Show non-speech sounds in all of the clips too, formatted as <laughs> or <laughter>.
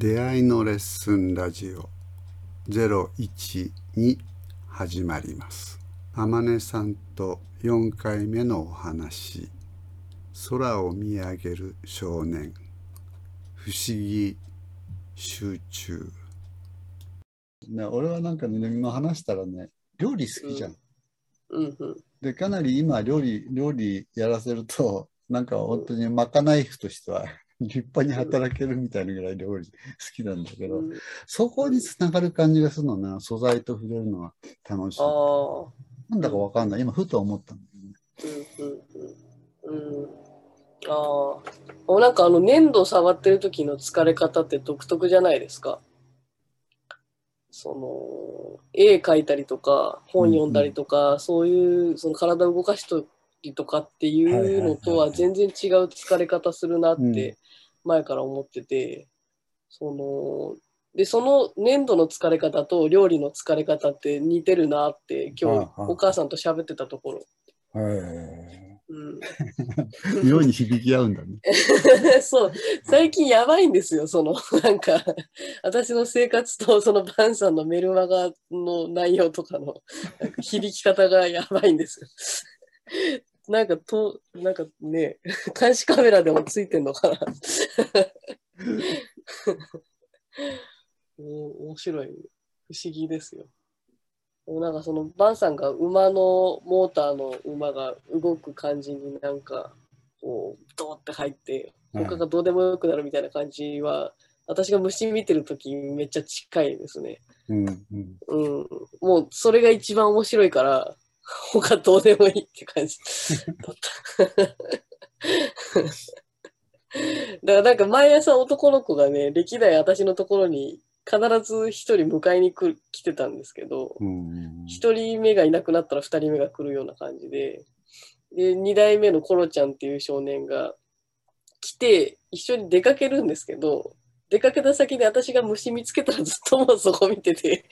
出会いのレッスンラジオ。01に始まります。天音さんと4回目のお話。空を見上げる少年。不思議集中。ね、俺はなんかね、今話したらね、料理好きじゃん。うん。うん。で、かなり今料理、料理やらせると、なんか本当にまかない婦としては立派に働けるみたいなぐらい料理好きなんだけど、うんそこにつながる感じがするのな、素材と触れるのは楽しい。なんだかわかんない。今、ふと思ったんだよね。うんうんうん。うん。ああ。なんかあの粘土触ってる時の疲れ方って独特じゃないですか。その絵描いたりとか本読んだりとか、そういうその体を動かしたりとかっていうのとは全然違う疲れ方するなって前から思ってて、そのでその粘土の疲れ方と料理の疲れ方って似てるなって今日お母さんと喋ってたところ。へうんえ。<laughs> 妙に響き合うんだね。<laughs> そう、最近やばいんですよ、その、なんか、私の生活とそのバンさんのメルマガの内容とかの響き方がやばいんですよ。なんかと、なんかね、<laughs> 監視カメラでもついてんのかな。<laughs> お面白い、不思議ですよ。でもなんかそのバンさんが馬のモーターの馬が動く感じになんかこうドーって入ってうん他がどうでもよくなるみたいな感じは、私が虫見てる時めっちゃ近いですね。うんうん。うん。もうそれが一番面白いから他どうでもいいって感じだった。<laughs> だからなんか毎朝男の子がね、歴代私のところに必ず一人迎えに来る来てたんですけど、うん一人目がいなくなったら二人目が来るような感じで、で、二代目のコロちゃんっていう少年が来て、一緒に出かけるんですけど、出かけた先で私が虫見つけたらずっともうそこ見てて。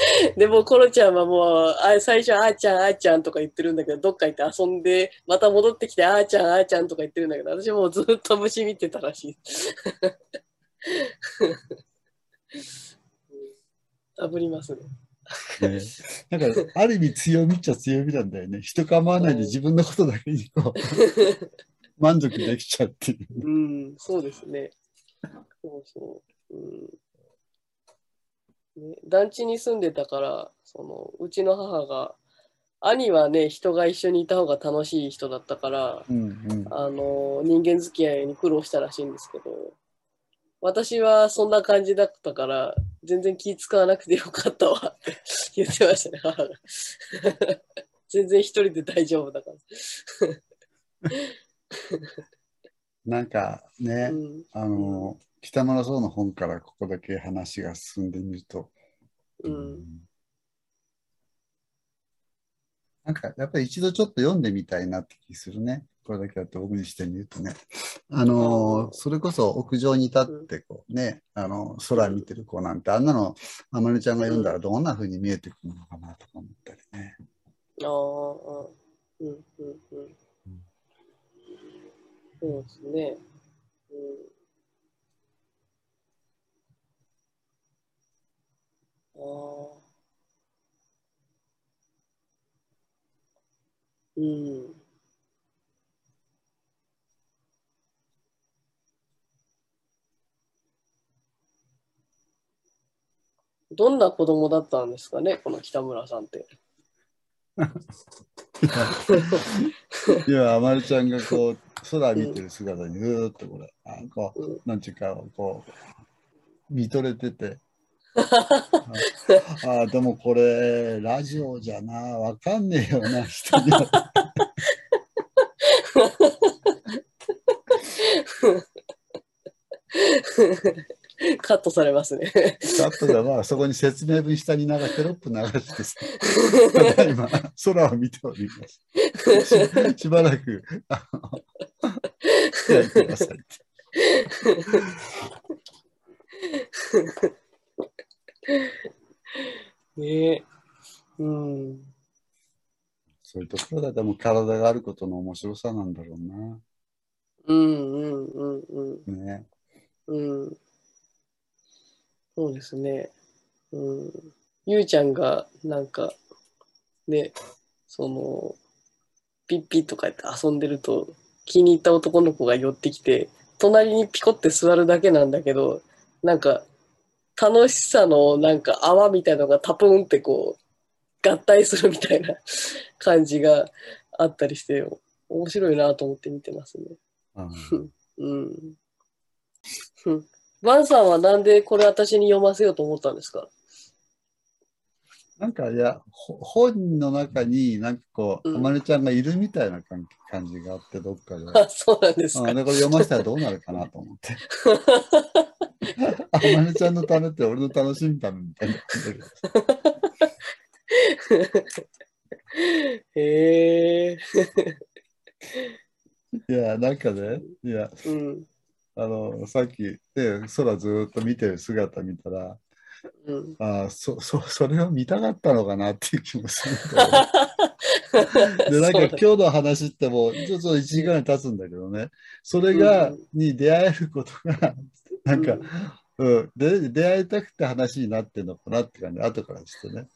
<laughs> でもコロちゃんはもうあ最初あーちゃんあーちゃんとか言ってるんだけどどっか行って遊んでまた戻ってきてあーちゃんあーちゃんとか言ってるんだけど私もうずっと虫見てたらしい。あぶりますね。ね、なんか、ある意味強みっちゃ強みなんだよね。人構わないで自分のことだけにこう <laughs> 満足できちゃうっていう。うん、そうですね。そうそう。うんね、団地に住んでたから、そのうちの母が、兄はね、人が一緒にいた方が楽しい人だったから、うんうん。あの人間付き合いに苦労したらしいんですけど、私はそんな感じだったから、全然気使わなくてよかったわって <laughs> 言ってましたね、母が。<laughs> 全然一人で大丈夫だから。なんかね、うんあの、北村壮の本からここだけ話が進んでみると、うんなんかやっぱり一度ちょっと読んでみたいなって気するね。これだけだと僕にしてみるとね。あの、それこそ屋上に立ってこうね、あの、空見てる子なんて、あんなの、あまねちゃんが読んだらどんな風に見えてくるのかなとか思ったりね。ああ、うん、うん、うん。そうですね。うん、ああ。うん。どんな子供だったんですかね、この北村さんって。いや、あまりちゃんがこう、空見てる姿にずーっとこれ、あこうんう、なんちゅうか、こう、見とれてて、<laughs> ああ、でもこれ、ラジオじゃな、わかんねえよな、人には。<laughs> カットされますね。カットでは、そこに説明文下に流テロップ流してさ、<laughs> ただいま、空を見ております。ししばらく、あの、開いてください。<laughs> ねえ。うん。そういうところがでも体があることの面白さなんだろうな。うんうんうんん。ね。うん。そうですね。うん。ゆうちゃんが、なんか、ね、その、ピッピッとか言って遊んでると、気に入った男の子が寄ってきて、隣にピコって座るだけなんだけど、なんか、楽しさのなんか泡みたいなのがタプンってこう、合体するみたいな感じがあったりして、面白いなと思って見てますね。うん <laughs> うん。うんバンさんはなんでこれ私に読ませようと思ったんですか？なんかいや、ほ本の中になんかこう、うんあまねちゃんがいるみたいな感感じがあって、どっかで。あ、そうなんですか。あでこれ読ませたらどうなるかなと思って。<laughs> あまねちゃんのためって俺の楽しみためみたいな感じで。へえ。いや、なんかね、いや、うん。あの、さっき、ね、空ずーっと見てる姿見たら、うん。ああ、そ、<laughs> そ、それを見たかったのかなっていう気もする。<laughs> で、なんか今日の話ってもう、ちょっと1時間経つんだけどね、それが、うんに出会えることが、<laughs> なんか、うん、で、出会いたくて話になってんのかなって感じ、後からしてね。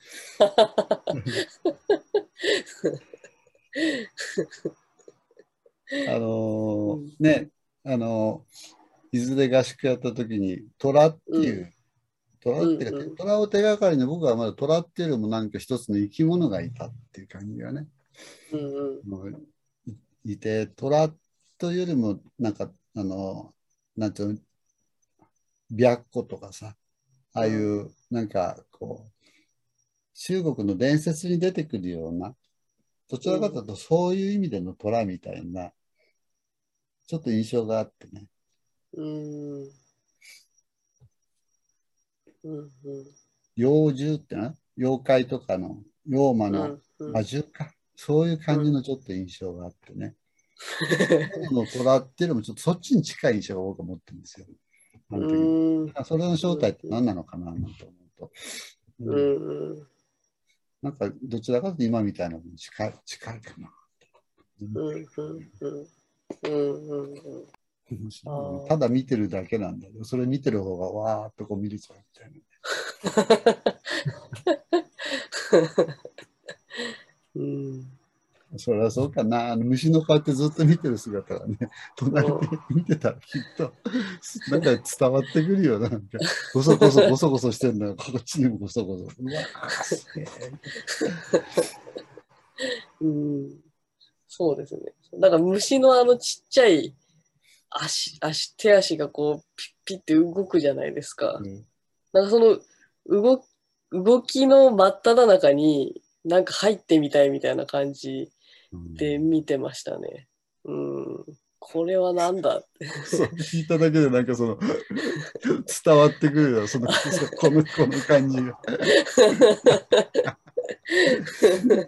あのーね、あのーいずれ合宿やった時に、虎っていう、虎っていうか、虎を手がかりに僕はまだ虎っていうよりもなんか一つの生き物がいたっていう感じがね、うんいいて、虎というよりも、なんか、あのーなんていうの、白虎とかさ、ああいう、なんかこう、中国の伝説に出てくるような、どちらかというとそういう意味での虎みたいな、ちょっと印象があってね。うん。うんうん。妖獣ってな、妖怪とかの妖魔のうん魔獣か？そういう感じのちょっと印象があってね。の虎っていうのもちょっとそっちに近い印象が僕は持ってるんですよ。あの時うん。それの正体って何なのかななんて思うと。ううんん。なんかどちらかというと今みたいなのに近い近いかな。うん。うん。うん。うん。うん。面白いあーただ見てるだけなんだけど、それ見てる方がわーっとこう見れちゃうみたいな。<laughs> うん。そりゃそうかな。あの虫の顔ってずっと見てる姿がね、<laughs> 隣で見てたらきっと、なんか伝わってくるよな。なんか、ごそごそごそごそしてんだよ。こっちにもごそごそ。うわーすげえ。<laughs> うん。そうですね。なんか虫のあのちっちゃい足、足、手足がこう、ピッピッて動くじゃないですか。うんなんかその動動きの真っ只中になんか入ってみたいみたいな感じで見てましたね。うん。これはなんだ？って。そう聞いただけでなんかその伝わってくるよそのそこのこの感じが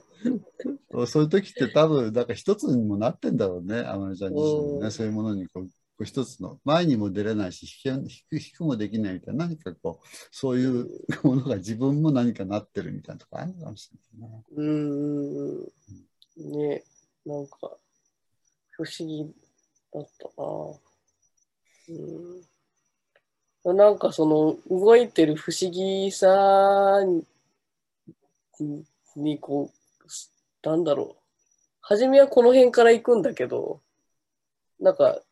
<laughs> そういう時って多分なんか一つにもなってんだろうね天音ちゃん自身もねうんそういうものにこうこう一つの前にも出れないし引く引くもできないみたいな何かこうそういうものが自分も何かなってるみたいなとこあるのかもしれないな。うん。ねなんか不思議だったな。うん。なんかその動いてる不思議さににこう、なんだろう。初めはこの辺から行くんだけど、なんか、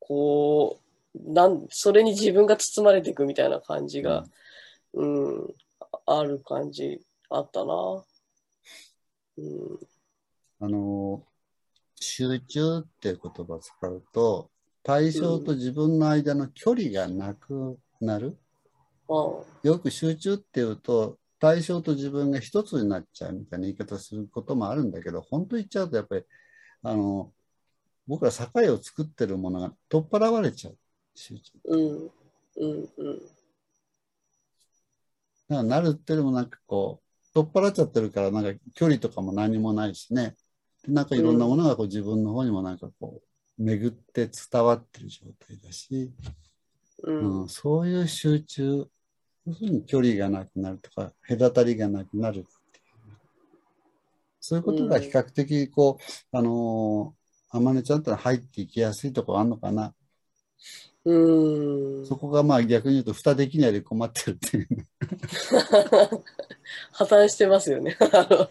こう、なん、それに自分が包まれていくみたいな感じが、うん、あある感じあったな。うん、あの集中っていう言葉を使うと対象と自分の間の距離がなくなる、あよく集中っていうと対象と自分が一つになっちゃうみたいな言い方することもあるんだけど本当言っちゃうとやっぱりあの僕ら境を作ってるものが取っ払われちゃう。集中うん、うん、うん。だからなるっていうのもなんかこう取っ払っちゃってるからなんか距離とかも何もないしね。でなんかいろんなものがこう自分の方にもなんかこう巡って伝わってる状態だし、うん、うん、そういう集中要するに距離がなくなるとか隔たりがなくなるっていうそういうことが比較的こう、あのー、天音ちゃんって入っていきやすいところあるのかなうーん。そこがまあ逆に言うと蓋できないで困ってるっていうね。<laughs> 破綻してますよね。あの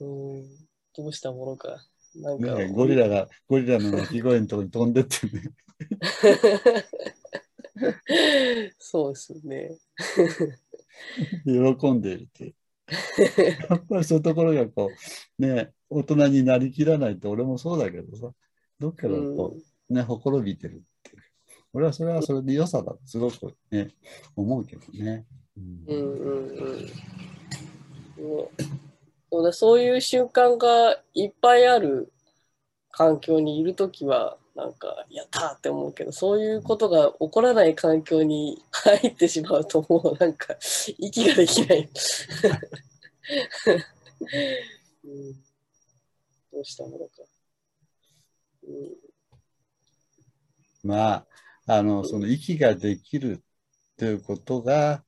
<laughs> うんどうしたものか。なんか、ねゴリラが、ゴリラの鳴き声のところに飛んでってね。そうですよね。喜んでいるっていう。やっぱりそういうところがこう、ね、大人になりきらないと俺もそうだけどさ、どっかでこう、ね、ほころびてるっていう。俺はそれはそれで良さだとすごくね、思うけどね。うんうんうんうん。ねそうだそういう習慣がいっぱいある環境にいるときは、なんか、やったーって思うけど、そういうことが起こらない環境に <laughs> 入ってしまうと、もうなんか、息ができない。うん、どうしたものか。うんまあ、あの、その息ができるっていうことが、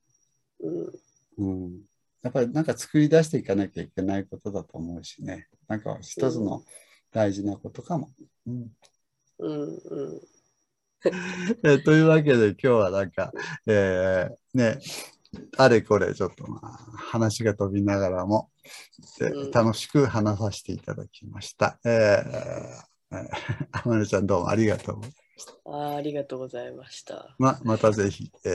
うんうん、やっぱりなんか作り出していかなきゃいけないことだと思うしね。なんか一つの大事なことかも。うんうんうんえー <laughs> というわけで今日はなんか、えーね、あれこれちょっとまあ話が飛びながらも、でうん楽しく話させていただきました。えーえー、あまねちゃんどうもありがとう。あーありがとうございました。ままたぜひ、え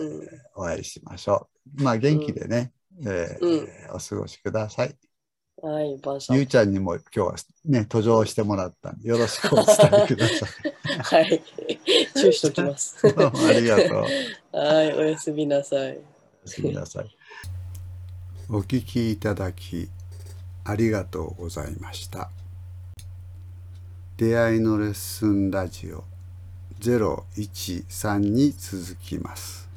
ーうんお会いしましょう。まあ元気でね、えーうんお過ごしください。はい、ばんさんゆう。ちゃんにも今日はね、途上してもらったんで、よろしくお伝えください。<laughs> はい、注意しておきます。どうもありがとう。はい、おやすみなさい。おやすみなさい。お聞きいただきありがとうございました。出会いのレッスンラジオ013に続きます。